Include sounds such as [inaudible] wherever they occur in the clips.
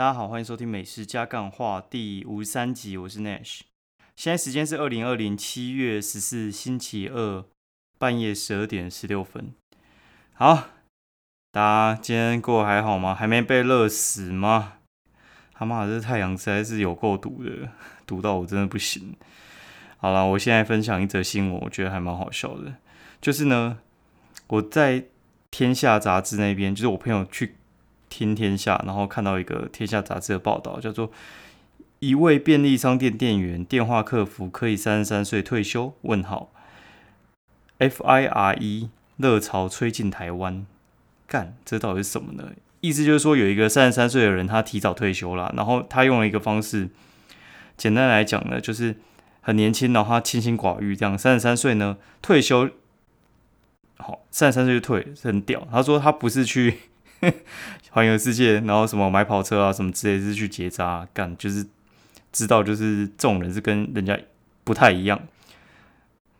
大家好，欢迎收听美食加干话第五十三集，我是 Nash。现在时间是二零二零七月十四星期二半夜十二点十六分。好，大家今天过得还好吗？还没被热死吗？他妈的，这太阳实在是有够毒的，毒到我真的不行。好了，我现在分享一则新闻，我觉得还蛮好笑的。就是呢，我在天下杂志那边，就是我朋友去听天下，然后看到一个天下杂志的报道，叫做“一位便利商店店员电话客服可以三十三岁退休？”问号，FIRE 热潮吹进台湾，干，这到底是什么呢？意思就是说，有一个三十三岁的人，他提早退休了，然后他用了一个方式，简单来讲呢，就是很年轻，然后他清心寡欲，这样三十三岁呢退休。好，三十三岁就退，是很屌。他说他不是去环游世界，然后什么买跑车啊什么之类，是去结扎干，就是知道就是这种人是跟人家不太一样。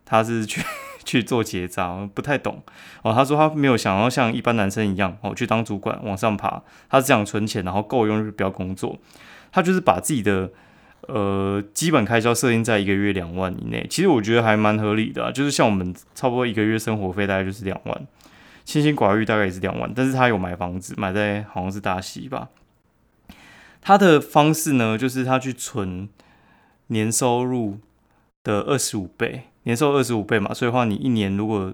他是去 [laughs] 去做结扎，不太懂哦。他说他没有想要像一般男生一样哦去当主管往上爬，他是想存钱，然后够用就不要工作。他就是把自己的。呃，基本开销设定在一个月两万以内，其实我觉得还蛮合理的，就是像我们差不多一个月生活费大概就是两万，清心寡欲大概也是两万，但是他有买房子，买在好像是大溪吧。他的方式呢，就是他去存年收入的二十五倍，年收入二十五倍嘛，所以话你一年如果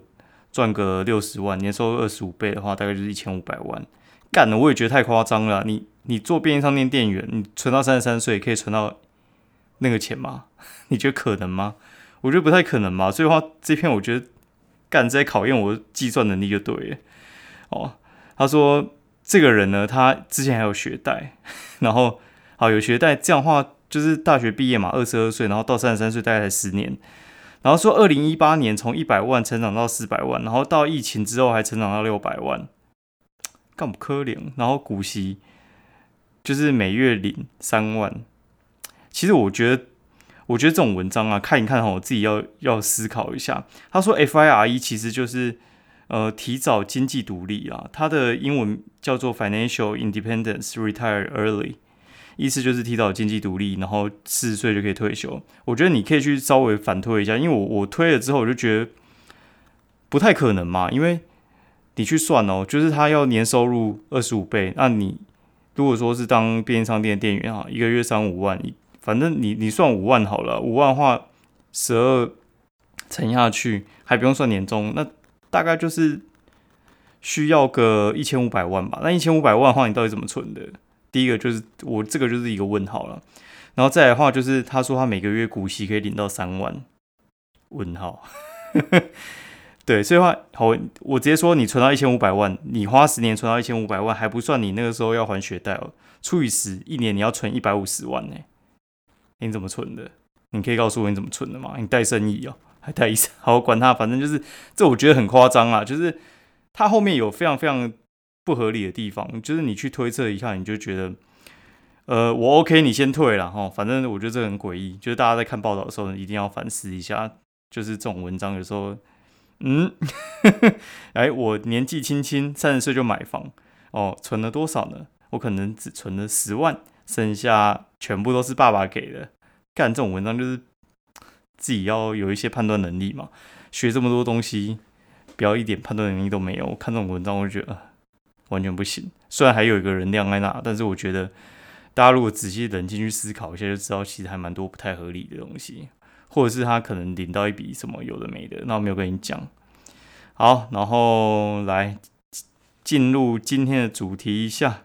赚个六十万，年收入二十五倍的话，大概就是一千五百万。干了，我也觉得太夸张了。你你做便利商店店员，你存到三十三岁可以存到。那个钱吗？[laughs] 你觉得可能吗？我觉得不太可能吧。所以话这篇我觉得干在考验我计算能力就对了。哦，他说这个人呢，他之前还有学贷，[laughs] 然后好有学贷，这样的话就是大学毕业嘛，二十二岁，然后到三十三岁大概才十年。然后说二零一八年从一百万成长到四百万，然后到疫情之后还成长到六百万，干不可怜。然后股息就是每月领三万。其实我觉得，我觉得这种文章啊，看一看哈，我自己要要思考一下。他说 FIRE 其实就是呃提早经济独立啊，它的英文叫做 Financial Independence Retire Early，意思就是提早经济独立，然后四十岁就可以退休。我觉得你可以去稍微反推一下，因为我我推了之后，我就觉得不太可能嘛，因为你去算哦，就是他要年收入二十五倍，那你如果说是当便利商店店员啊，一个月三五万。反正你你算五万好了，五万话十二乘下去还不用算年终，那大概就是需要个一千五百万吧。那一千五百万的话，你到底怎么存的？第一个就是我这个就是一个问号了。然后再来的话，就是他说他每个月股息可以领到三万，问号。[laughs] 对，所以话好，我直接说你存到一千五百万，你花十年存到一千五百万，还不算你那个时候要还学贷哦，除以十，一年你要存一百五十万呢。你怎么存的？你可以告诉我你怎么存的吗？你带生意哦，还带医生？好，管他，反正就是这，我觉得很夸张啊。就是它后面有非常非常不合理的地方，就是你去推测一下，你就觉得，呃，我 OK，你先退了哈。反正我觉得这很诡异，就是大家在看报道的时候，一定要反思一下。就是这种文章有时候，嗯，[laughs] 哎，我年纪轻轻，三十岁就买房哦，存了多少呢？我可能只存了十万。剩下全部都是爸爸给的。干这种文章就是自己要有一些判断能力嘛。学这么多东西，不要一点判断能力都没有。看这种文章，我就觉得完全不行。虽然还有一个人量在那，但是我觉得大家如果仔细冷静去思考一下，就知道其实还蛮多不太合理的东西，或者是他可能领到一笔什么有的没的，那我没有跟你讲。好，然后来进入今天的主题一下。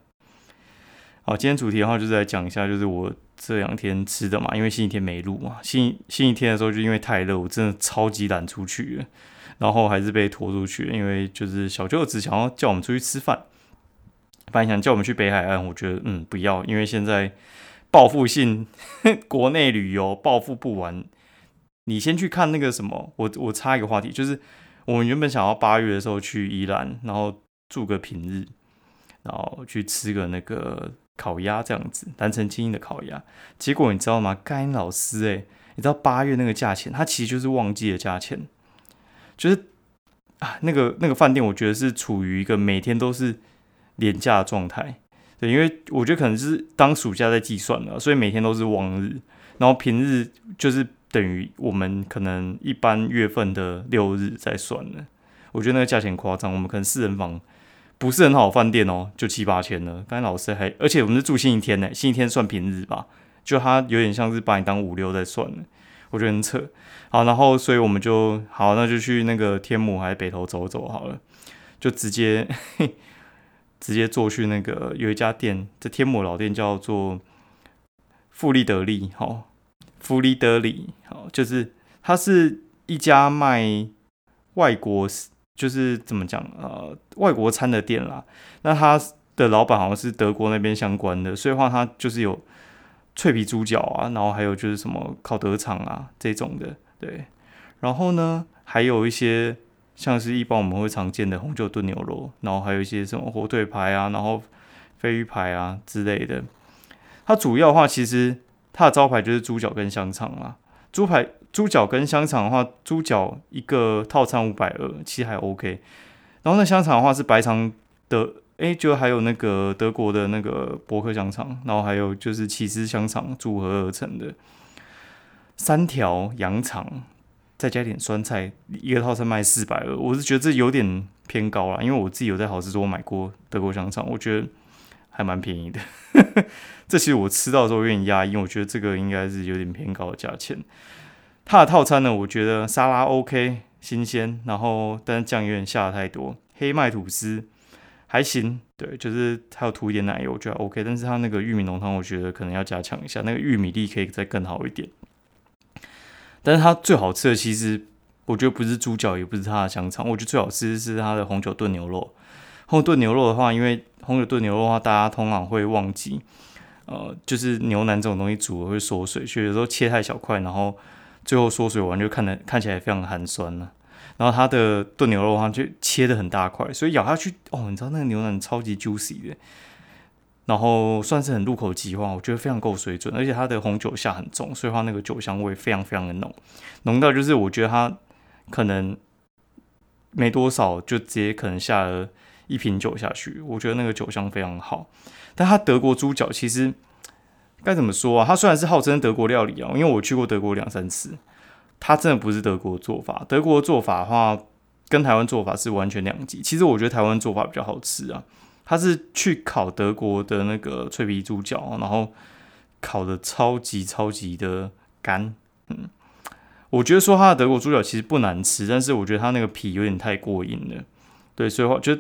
好，今天主题的话就是来讲一下，就是我这两天吃的嘛，因为星期天没录嘛，星星期天的时候就因为太热，我真的超级懒出去，然后还是被拖出去，因为就是小舅子想要叫我们出去吃饭，本来想叫我们去北海岸，我觉得嗯不要，因为现在报复性 [laughs] 国内旅游报复不完，你先去看那个什么，我我插一个话题，就是我们原本想要八月的时候去宜兰，然后住个平日，然后去吃个那个。烤鸭这样子，南城精英的烤鸭，结果你知道吗？该老师诶，你知道八月那个价钱，它其实就是旺季的价钱，就是啊，那个那个饭店，我觉得是处于一个每天都是廉价状态，对，因为我觉得可能是当暑假在计算了，所以每天都是旺日，然后平日就是等于我们可能一般月份的六日在算了。我觉得那个价钱夸张，我们可能四人房不是很好饭店哦，就七八千了。刚才老师还，而且我们是住星期天呢，星期天算平日吧，就他有点像是把你当五六在算了，我觉得很扯。好，然后所以我们就好，那就去那个天母还是北投走走好了。就直接 [laughs] 直接坐去那个有一家店，这天母老店叫做富利德利，好，富利德利，好，就是它是一家卖外国，就是怎么讲呃外国餐的店啦。那他的老板好像是德国那边相关的，所以话他就是有脆皮猪脚啊，然后还有就是什么烤德肠啊这种的，对。然后呢，还有一些。像是一般我们会常见的红酒炖牛肉，然后还有一些什么火腿排啊，然后飞鱼排啊之类的。它主要的话，其实它的招牌就是猪脚跟香肠啦。猪排、猪脚跟香肠的话，猪脚一个套餐五百二，其实还 OK。然后那香肠的话是白肠的，哎，就还有那个德国的那个伯克香肠，然后还有就是起司香肠组合而成的三条羊肠。再加点酸菜，一个套餐卖四百二，我是觉得这有点偏高了，因为我自己有在好事多买过德国香肠，我觉得还蛮便宜的。[laughs] 这其实我吃到的时候有点压抑，我觉得这个应该是有点偏高的价钱。它的套餐呢，我觉得沙拉 OK 新鲜，然后但是酱有点下的太多，黑麦吐司还行，对，就是还有涂一点奶油，我觉得 OK，但是它那个玉米浓汤，我觉得可能要加强一下，那个玉米粒可以再更好一点。但是它最好吃的，其实我觉得不是猪脚，也不是它的香肠，我觉得最好吃是它的红酒炖牛肉。红酒炖牛肉的话，因为红酒炖牛肉的话，大家通常会忘记，呃，就是牛腩这种东西煮了会缩水，所以有时候切太小块，然后最后缩水完就看得看起来非常寒酸了。然后它的炖牛肉的话，就切的很大块，所以咬下去，哦，你知道那个牛腩超级 juicy 的。然后算是很入口即化，我觉得非常够水准，而且它的红酒下很重，所以它那个酒香味非常非常的浓，浓到就是我觉得它可能没多少就直接可能下了一瓶酒下去，我觉得那个酒香非常好。但它德国猪脚其实该怎么说啊？它虽然是号称德国料理啊，因为我去过德国两三次，它真的不是德国做法。德国做法的话跟台湾做法是完全两极。其实我觉得台湾做法比较好吃啊。他是去烤德国的那个脆皮猪脚，然后烤的超级超级的干，嗯，我觉得说他的德国猪脚其实不难吃，但是我觉得他那个皮有点太过硬了，对，所以话就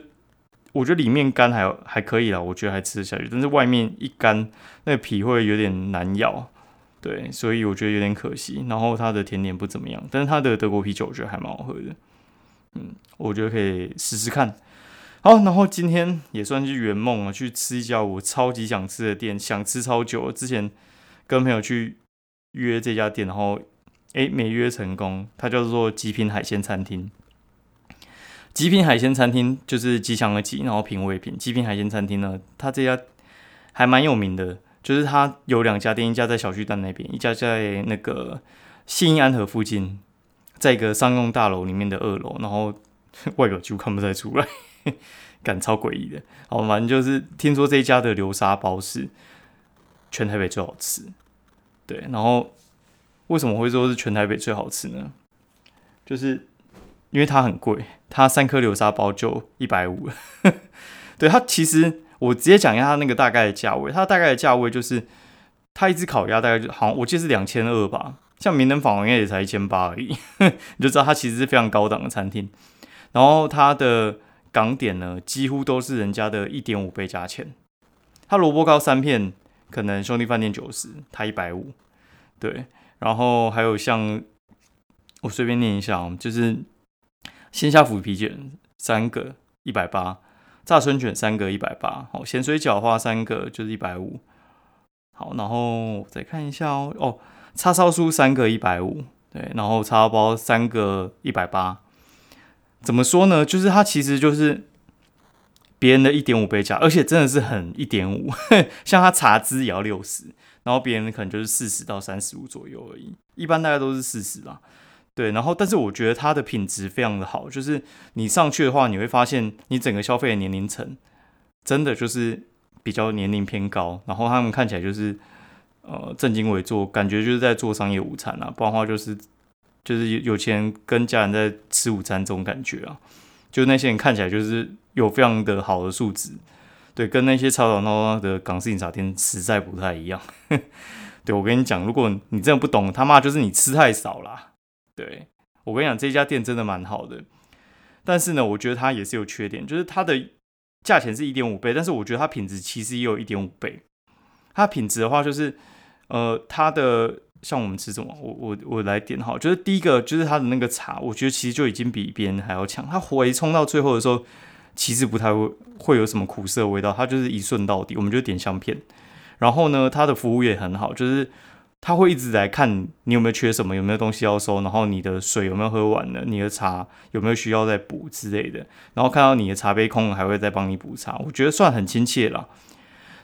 我觉得里面干还还可以啦，我觉得还吃得下去，但是外面一干，那个皮会有点难咬，对，所以我觉得有点可惜。然后它的甜点不怎么样，但是它的德国啤酒我觉得还蛮好喝的，嗯，我觉得可以试试看。好，然后今天也算是圆梦了，去吃一家我超级想吃的店，想吃超久。之前跟朋友去约这家店，然后诶没约成功。它叫做极品海鲜餐厅。极品海鲜餐厅就是吉祥的吉，然后品味品。极品海鲜餐厅呢，它这家还蛮有名的，就是它有两家店，一家在小巨蛋那边，一家在那个新安河附近，在一个商用大楼里面的二楼，然后外表几乎看不太出来。感超诡异的，好，反正就是听说这一家的流沙包是全台北最好吃，对，然后为什么会说是全台北最好吃呢？就是因为它很贵，它三颗流沙包就一百五，[laughs] 对，它其实我直接讲一下它那个大概的价位，它大概的价位就是它一只烤鸭大概就好，我记得是两千二吧，像名人坊应该也才一千八而已，[laughs] 你就知道它其实是非常高档的餐厅，然后它的。港点呢，几乎都是人家的一点五倍价钱。它萝卜糕三片，可能兄弟饭店九十，它一百五。对，然后还有像我随便念一下，就是鲜虾腐皮卷三个一百八，炸春卷三个一百八，好，咸水饺花三个就是一百五。好，然后再看一下哦，哦，叉烧酥三个一百五，对，然后叉烧包三个一百八。怎么说呢？就是它其实就是别人的一点五倍价，而且真的是很一点五。[laughs] 像它茶资也要六十，然后别人可能就是四十到三十五左右而已。一般大概都是四十吧。对，然后但是我觉得它的品质非常的好，就是你上去的话，你会发现你整个消费的年龄层真的就是比较年龄偏高，然后他们看起来就是呃正襟危坐，感觉就是在做商业午餐啊，不然的话就是就是有有钱跟家人在吃午餐这种感觉啊。就那些人看起来就是有非常的好的素质，对，跟那些吵吵闹闹的港式饮茶店实在不太一样。[laughs] 对我跟你讲，如果你真的不懂，他妈就是你吃太少啦。对我跟你讲，这家店真的蛮好的，但是呢，我觉得它也是有缺点，就是它的价钱是一点五倍，但是我觉得它品质其实也有一点五倍。它品质的话，就是呃，它的。像我们吃什么，我我我来点哈，就是第一个就是它的那个茶，我觉得其实就已经比别人还要强。它回冲到最后的时候，其实不太会会有什么苦涩味道，它就是一顺到底。我们就点香片，然后呢，它的服务也很好，就是他会一直来看你有没有缺什么，有没有东西要收，然后你的水有没有喝完了，你的茶有没有需要再补之类的。然后看到你的茶杯空了，还会再帮你补茶，我觉得算很亲切了。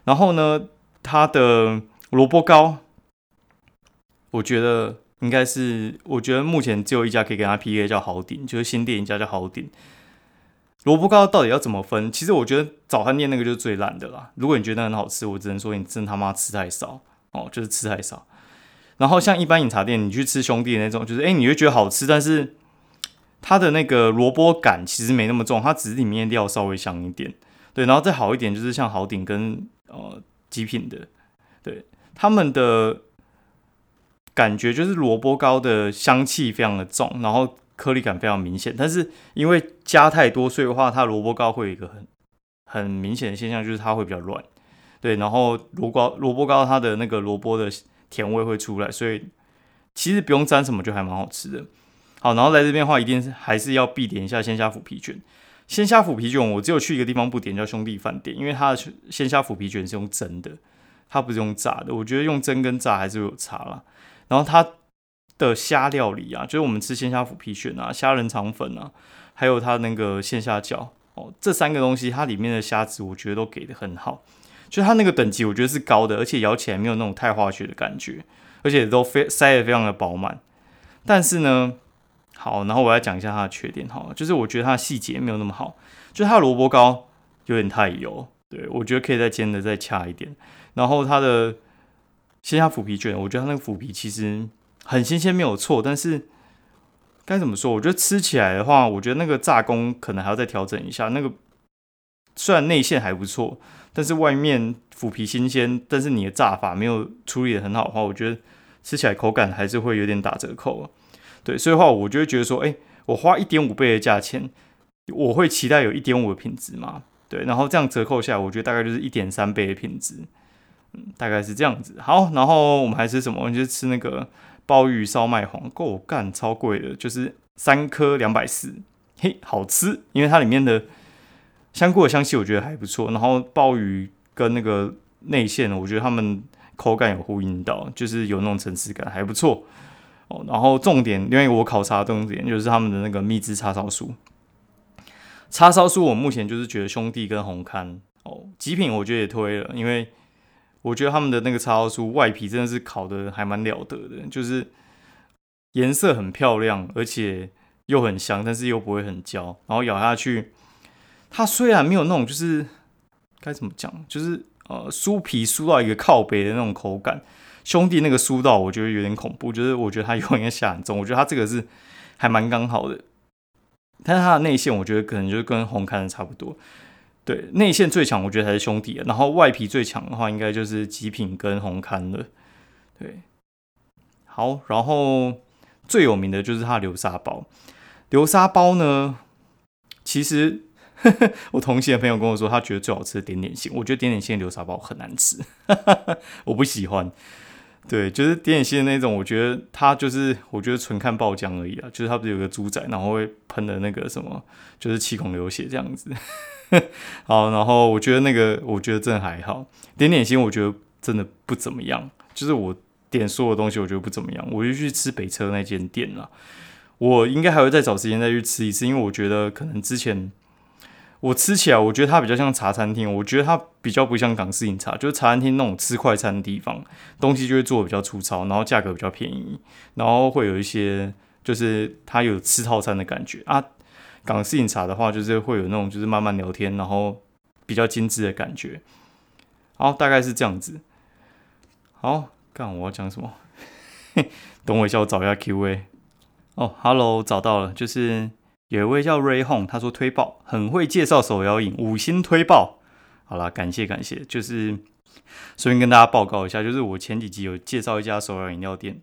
然后呢，他的萝卜糕。我觉得应该是，我觉得目前只有一家可以跟他 PK，叫好鼎，就是新店一家叫好鼎。萝卜糕到底要怎么分？其实我觉得早餐店那个就是最烂的啦。如果你觉得很好吃，我只能说你真他妈吃太少哦，就是吃太少。然后像一般饮茶店，你去吃兄弟那种，就是哎，你会觉得好吃，但是它的那个萝卜感其实没那么重，它只是里面料稍微香一点。对，然后再好一点就是像好鼎跟呃极品的，对他们的。感觉就是萝卜糕的香气非常的重，然后颗粒感非常明显。但是因为加太多，所以的话，它萝卜糕会有一个很很明显的现象，就是它会比较软。对，然后萝卜萝卜糕它的那个萝卜的甜味会出来，所以其实不用沾什么就还蛮好吃的。好，然后来这边的话，一定是还是要必点一下鲜虾腐皮卷。鲜虾腐皮卷我只有去一个地方不点，叫兄弟饭店，因为它的鲜虾腐皮卷是用蒸的，它不是用炸的。我觉得用蒸跟炸还是有差啦。然后它的虾料理啊，就是我们吃鲜虾腐皮卷啊、虾仁肠粉啊，还有它那个鲜虾饺哦，这三个东西它里面的虾子，我觉得都给的很好，就它那个等级我觉得是高的，而且咬起来没有那种太化学的感觉，而且都非塞的非常的饱满。但是呢，好，然后我要讲一下它的缺点哈，就是我觉得它的细节没有那么好，就是它的萝卜糕有点太油，对我觉得可以再煎的再恰一点，然后它的。鲜虾腐皮卷，我觉得它那个腐皮其实很新鲜，没有错。但是该怎么说？我觉得吃起来的话，我觉得那个炸工可能还要再调整一下。那个虽然内馅还不错，但是外面腐皮新鲜，但是你的炸法没有处理的很好的话，我觉得吃起来口感还是会有点打折扣。对，所以的话，我就会觉得说，哎，我花一点五倍的价钱，我会期待有一点五的品质嘛？对，然后这样折扣下来，我觉得大概就是一点三倍的品质。嗯大概是这样子，好，然后我们还吃什么？我们就吃那个鲍鱼烧麦黄，够干，超贵的，就是三颗两百四，嘿，好吃，因为它里面的香菇的香气我觉得还不错，然后鲍鱼跟那个内馅，我觉得它们口感有呼应到，就是有那种层次感，还不错哦。然后重点，因为我考察重点就是他们的那个蜜汁叉烧酥，叉烧酥我目前就是觉得兄弟跟红刊哦，极品我觉得也推了，因为。我觉得他们的那个叉烧酥外皮真的是烤的还蛮了得的，就是颜色很漂亮，而且又很香，但是又不会很焦。然后咬下去，它虽然没有那种就是该怎么讲，就是呃酥皮酥到一个靠背的那种口感。兄弟那个酥到我觉得有点恐怖，就是我觉得它应该下很重。我觉得它这个是还蛮刚好的，但是它的内馅我觉得可能就是跟红看的差不多。对内馅最强，我觉得还是兄弟。然后外皮最强的话，应该就是极品跟红刊了。对，好，然后最有名的就是它流沙包。流沙包呢，其实 [laughs] 我同行的朋友跟我说，他觉得最好吃的点点心。我觉得点点心流沙包很难吃，[laughs] 我不喜欢。对，就是点点心的那种，我觉得它就是，我觉得纯看爆浆而已啊。就是它不是有个猪仔，然后会喷的那个什么，就是七孔流血这样子。[laughs] 好，然后我觉得那个，我觉得真的还好。点点心，我觉得真的不怎么样。就是我点所有东西，我觉得不怎么样。我就去吃北车那间店了。我应该还会再找时间再去吃一次，因为我觉得可能之前我吃起来，我觉得它比较像茶餐厅。我觉得它比较不像港式饮茶，就是茶餐厅那种吃快餐的地方，东西就会做的比较粗糙，然后价格比较便宜，然后会有一些就是它有吃套餐的感觉啊。港式饮茶的话，就是会有那种就是慢慢聊天，然后比较精致的感觉。好，大概是这样子。好，干我要讲什么？[laughs] 等我一下，我找一下 Q&A。哦，Hello，找到了，就是有一位叫 Ray Hong，他说推爆，很会介绍手摇饮，五星推爆。好啦，感谢感谢，就是顺便跟大家报告一下，就是我前几集有介绍一家手摇饮料店，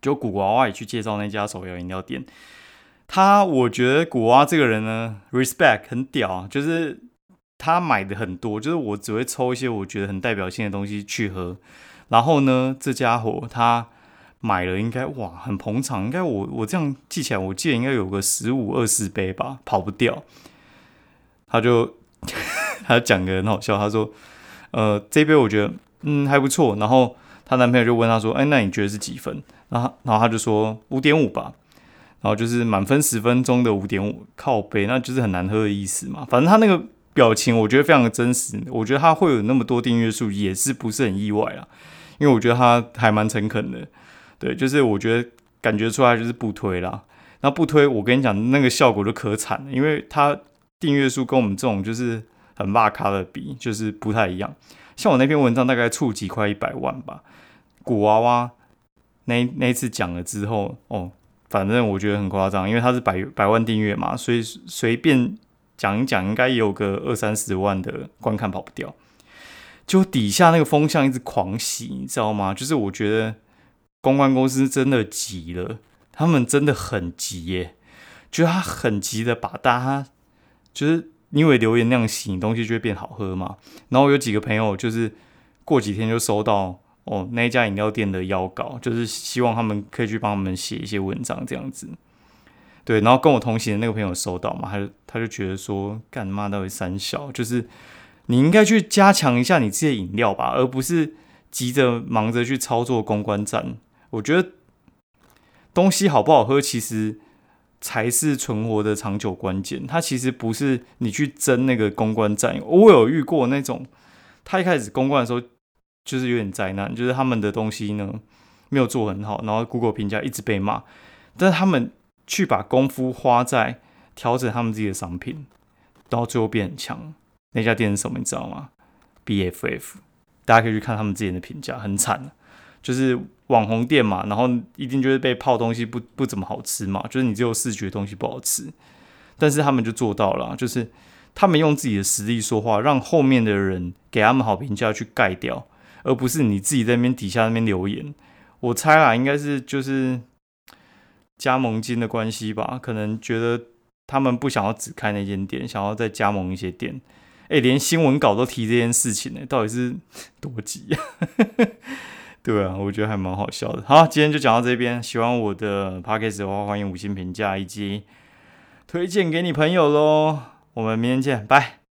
就古娃娃也去介绍那家手摇饮料店。他我觉得古娃这个人呢，respect 很屌，就是他买的很多，就是我只会抽一些我觉得很代表性的东西去喝。然后呢，这家伙他。买了应该哇很捧场，应该我我这样记起来，我记得应该有个十五二十杯吧，跑不掉。他就 [laughs] 他讲个很好笑，他说：“呃，这杯我觉得嗯还不错。”然后她男朋友就问他说：“哎，那你觉得是几分？”然后然后他就说五点五吧。然后就是满分十分钟的五点五靠杯，那就是很难喝的意思嘛。反正他那个表情我觉得非常的真实，我觉得他会有那么多订阅数也是不是很意外啊，因为我觉得他还蛮诚恳的。对，就是我觉得感觉出来就是不推啦。那不推，我跟你讲，那个效果就可惨了，因为它订阅数跟我们这种就是很骂咖的比，就是不太一样。像我那篇文章大概触及快一百万吧，古娃娃那那一次讲了之后，哦，反正我觉得很夸张，因为它是百百万订阅嘛，所以随便讲一讲，应该也有个二三十万的观看跑不掉。就底下那个风向一直狂洗，你知道吗？就是我觉得。公关公司真的急了，他们真的很急耶，就他很急的把大家，就是因为留言那样洗，东西就会变好喝嘛。然后有几个朋友就是过几天就收到哦那一家饮料店的邀稿，就是希望他们可以去帮他们写一些文章这样子。对，然后跟我同行的那个朋友收到嘛，他就他就觉得说干妈到底三小，就是你应该去加强一下你自己的饮料吧，而不是急着忙着去操作公关战。我觉得东西好不好喝，其实才是存活的长久关键。它其实不是你去争那个公关战。我有遇过那种，他一开始公关的时候就是有点灾难，就是他们的东西呢没有做很好，然后 Google 评价一直被骂。但是他们去把功夫花在调整他们自己的商品，到最后变很强。那家店是什么？你知道吗？BFF，大家可以去看他们之前的评价，很惨就是网红店嘛，然后一定就是被泡东西不不怎么好吃嘛，就是你只有视觉东西不好吃，但是他们就做到了，就是他们用自己的实力说话，让后面的人给他们好评价去盖掉，而不是你自己在那边底下那边留言。我猜啦，应该是就是加盟金的关系吧，可能觉得他们不想要只开那间店，想要再加盟一些店。哎，连新闻稿都提这件事情呢，到底是多急啊？对啊，我觉得还蛮好笑的。好，今天就讲到这边。喜欢我的 podcast 的话，欢迎五星评价以及推荐给你朋友喽。我们明天见，拜。